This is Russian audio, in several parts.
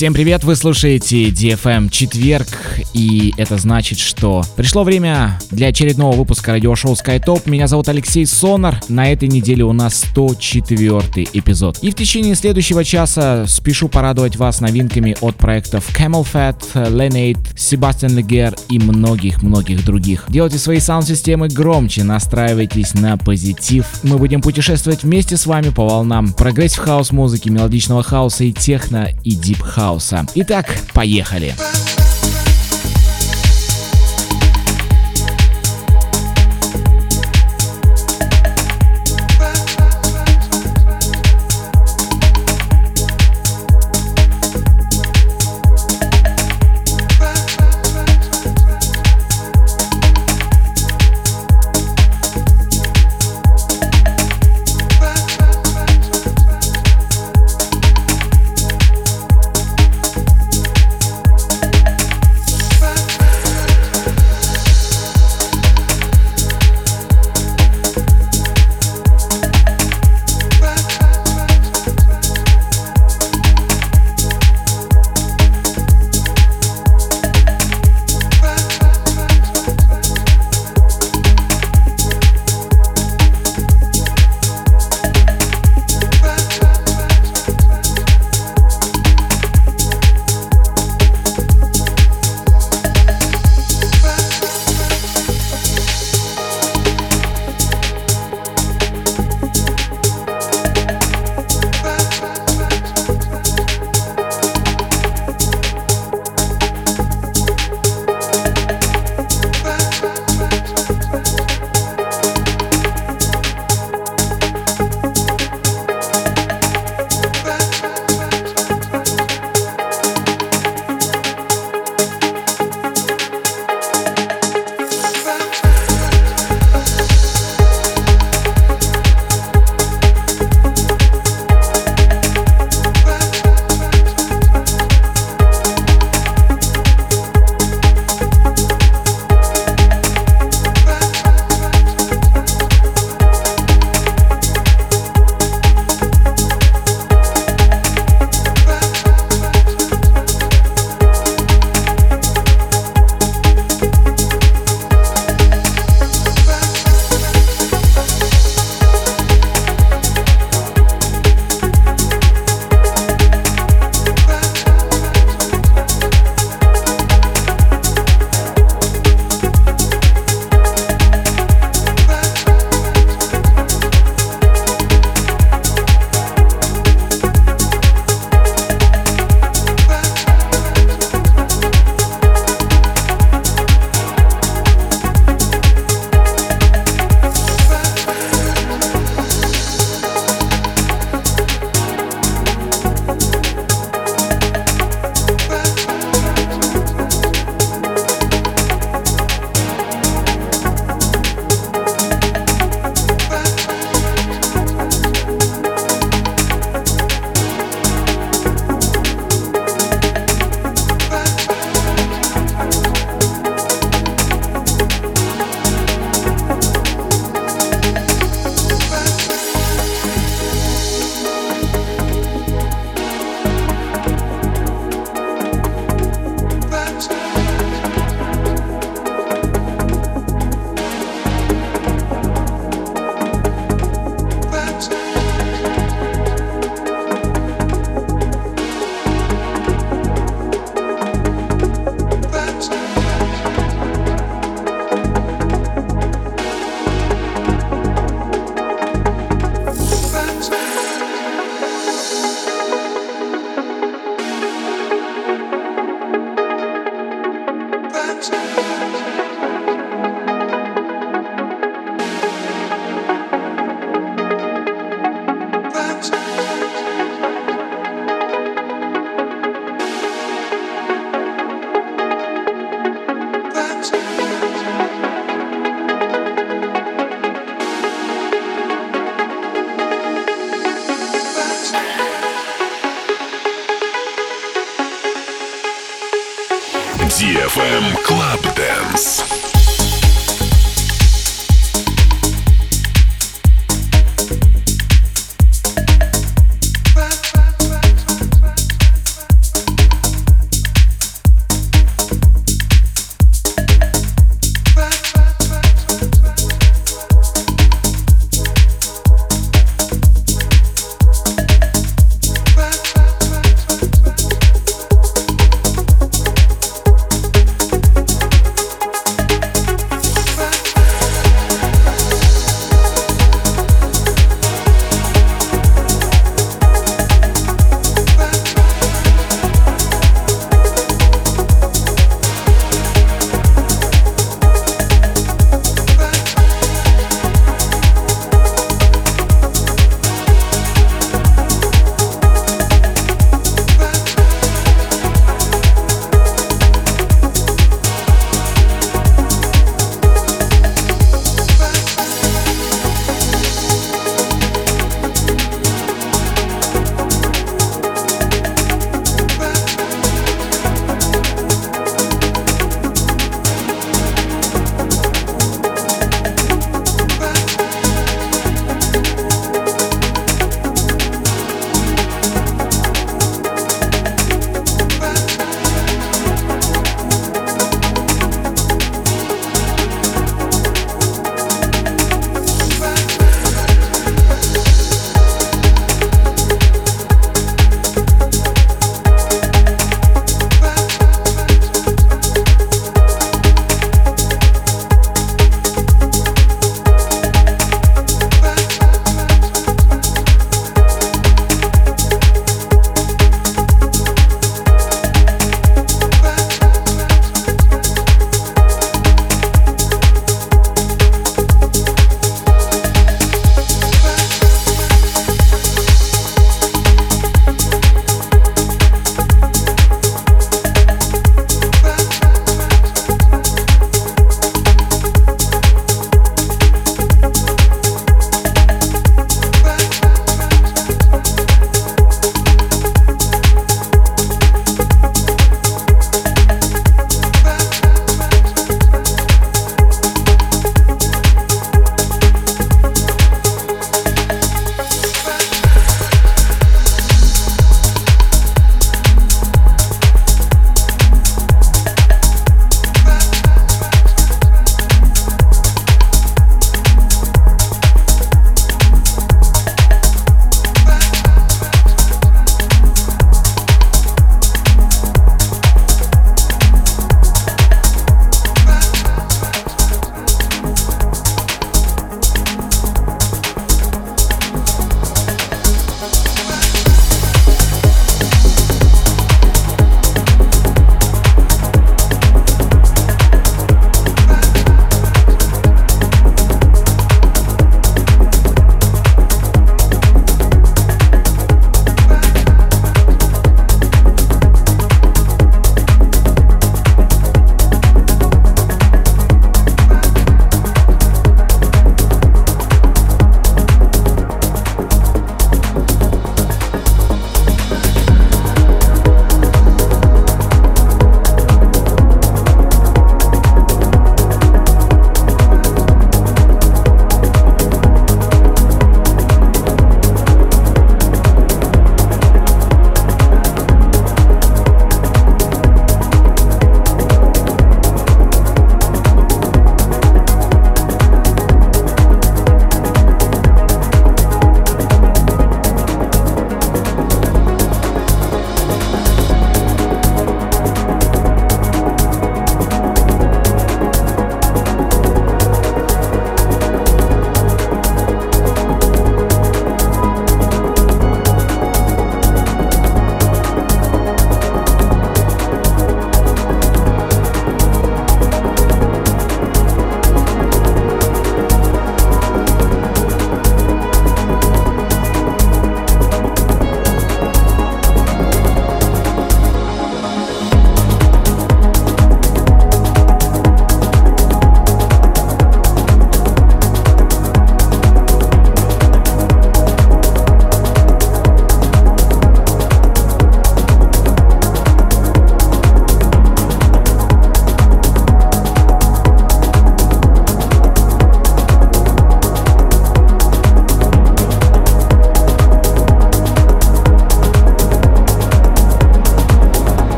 Всем привет, вы слушаете DFM четверг, и это значит, что пришло время для очередного выпуска радиошоу SkyTop. Меня зовут Алексей Сонар, на этой неделе у нас 104 эпизод. И в течение следующего часа спешу порадовать вас новинками от проектов CamelPhat, Lane 8, Sebastian Leger и многих-многих других. Делайте свои саунд-системы громче, настраивайтесь на позитив. Мы будем путешествовать вместе с вами по волнам progressive house музыки, мелодичного хауса и техно и deep house хауса. Итак, поехали! Поехали!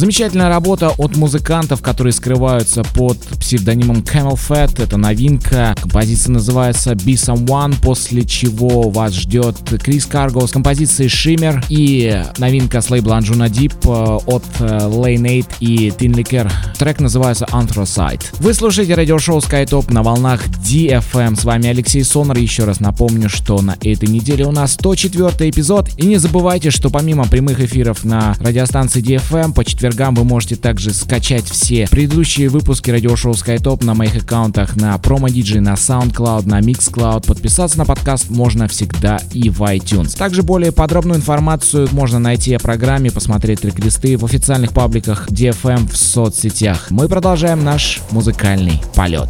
Замечательная работа от музыкантов, которые скрываются под псевдонимом Camel Fat. Это новинка. Композиция называется Be Someone, после чего вас ждет Крис Карго с композицией Shimmer и новинка с лейбла Anjuna Deep э, от э, Lane 8 и Tin Licker. Трек называется Anthracite. Вы слушаете радиошоу SkyTop на волнах DFM. С вами Алексей Сонар. Еще раз напомню, что на этой неделе у нас 104 эпизод. И не забывайте, что помимо прямых эфиров на радиостанции DFM, по четвергам вы можете также скачать все предыдущие выпуски радиошоу SkyTop на моих аккаунтах на Promo DJ, на SoundCloud, на Mixcloud. Подписаться на подкаст можно всегда и в iTunes. Также более подробную информацию можно найти о программе, посмотреть трек-листы в официальных пабликах DFM в соцсетях. Мы продолжаем наш музыкальный полет.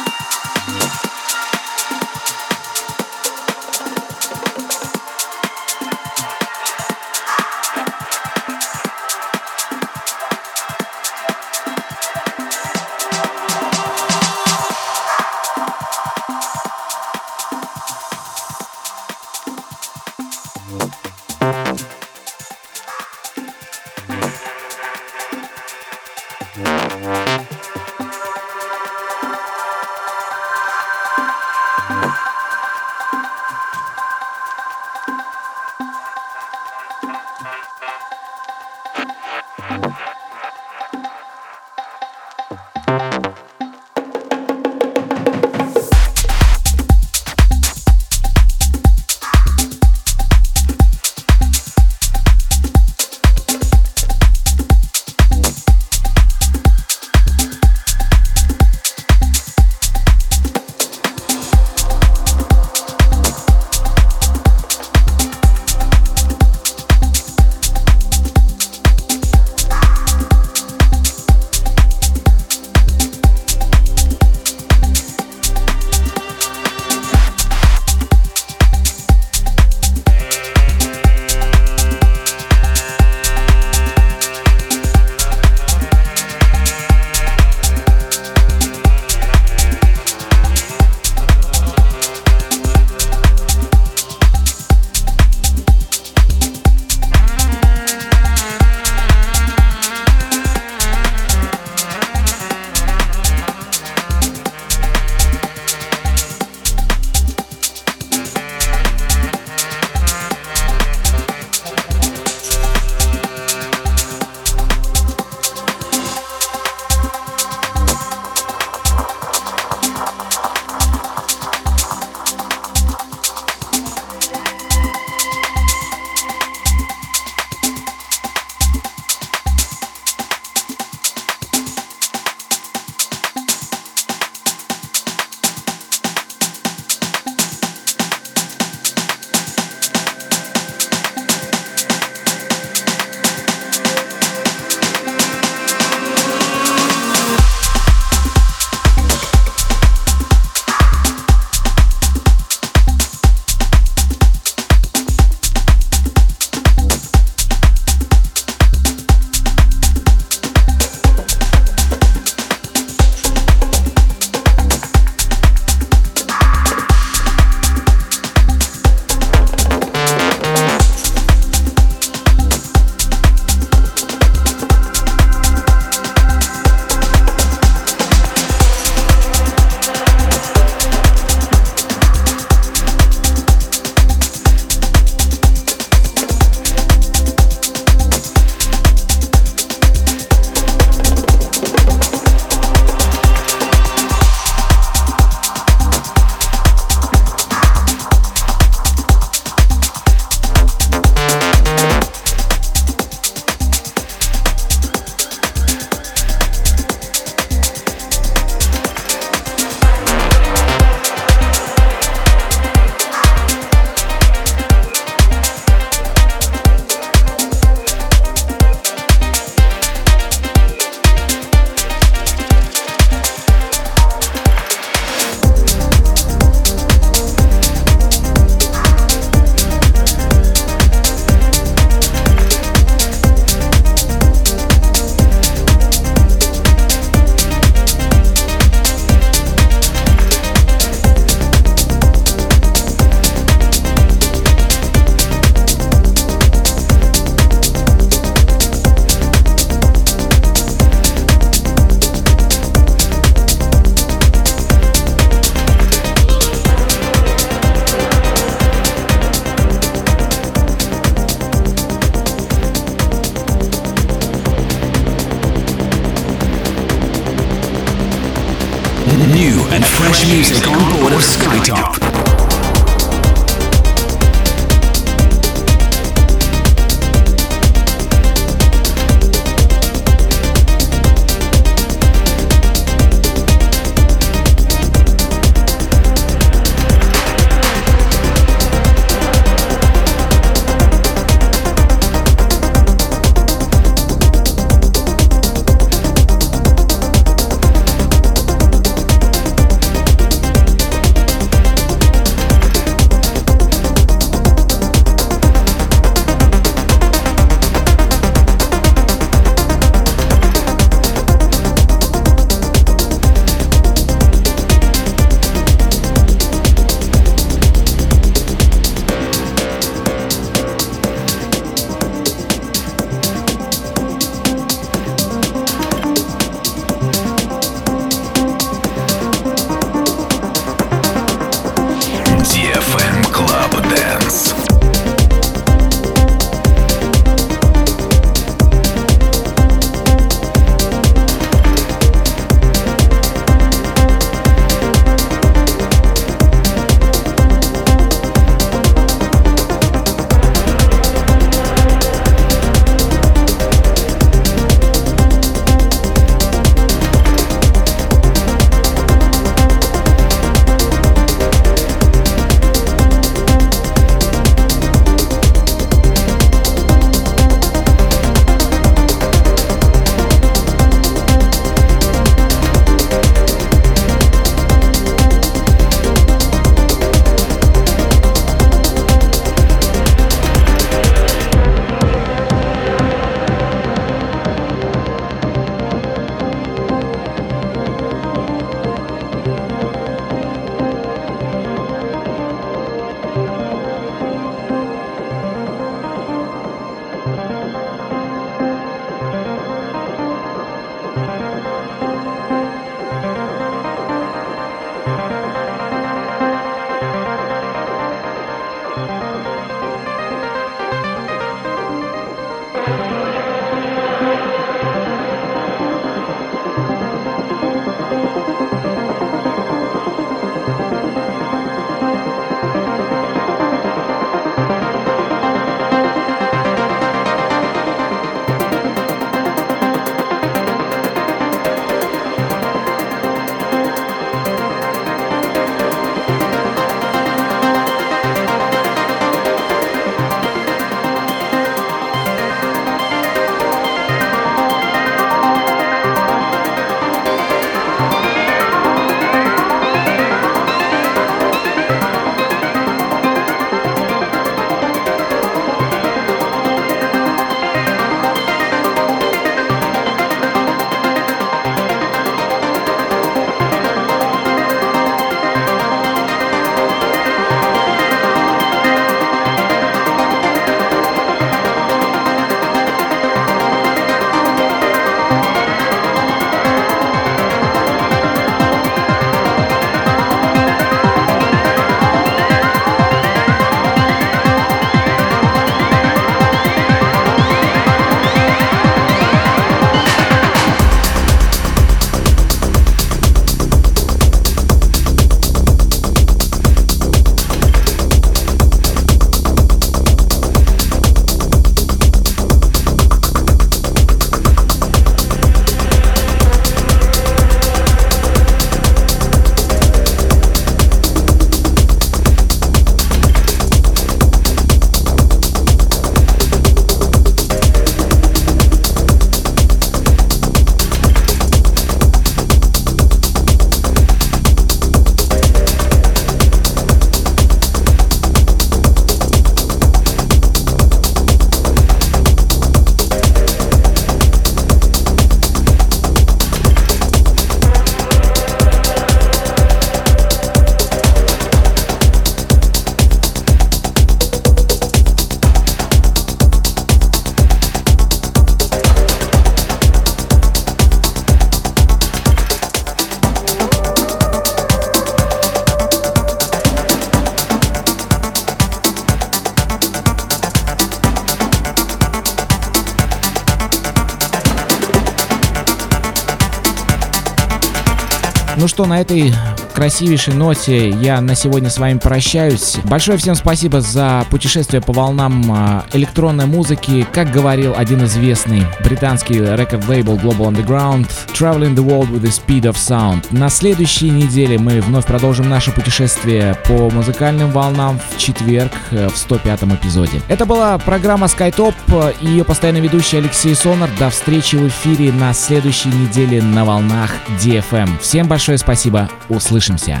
Что на этой красивейшей ноте я на сегодня с вами прощаюсь. Большое всем спасибо за путешествие по волнам а, электронной музыки. Как говорил один известный британский рекорд-лейбл Global Underground, Traveling the World with the Speed of Sound. На следующей неделе мы вновь продолжим наше путешествие по музыкальным волнам в четверг э, в 105 эпизоде. Это была программа SkyTop и ее постоянный ведущий Алексей Сонар. До встречи в эфире на следующей неделе на волнах DFM. Всем большое спасибо, услышимся.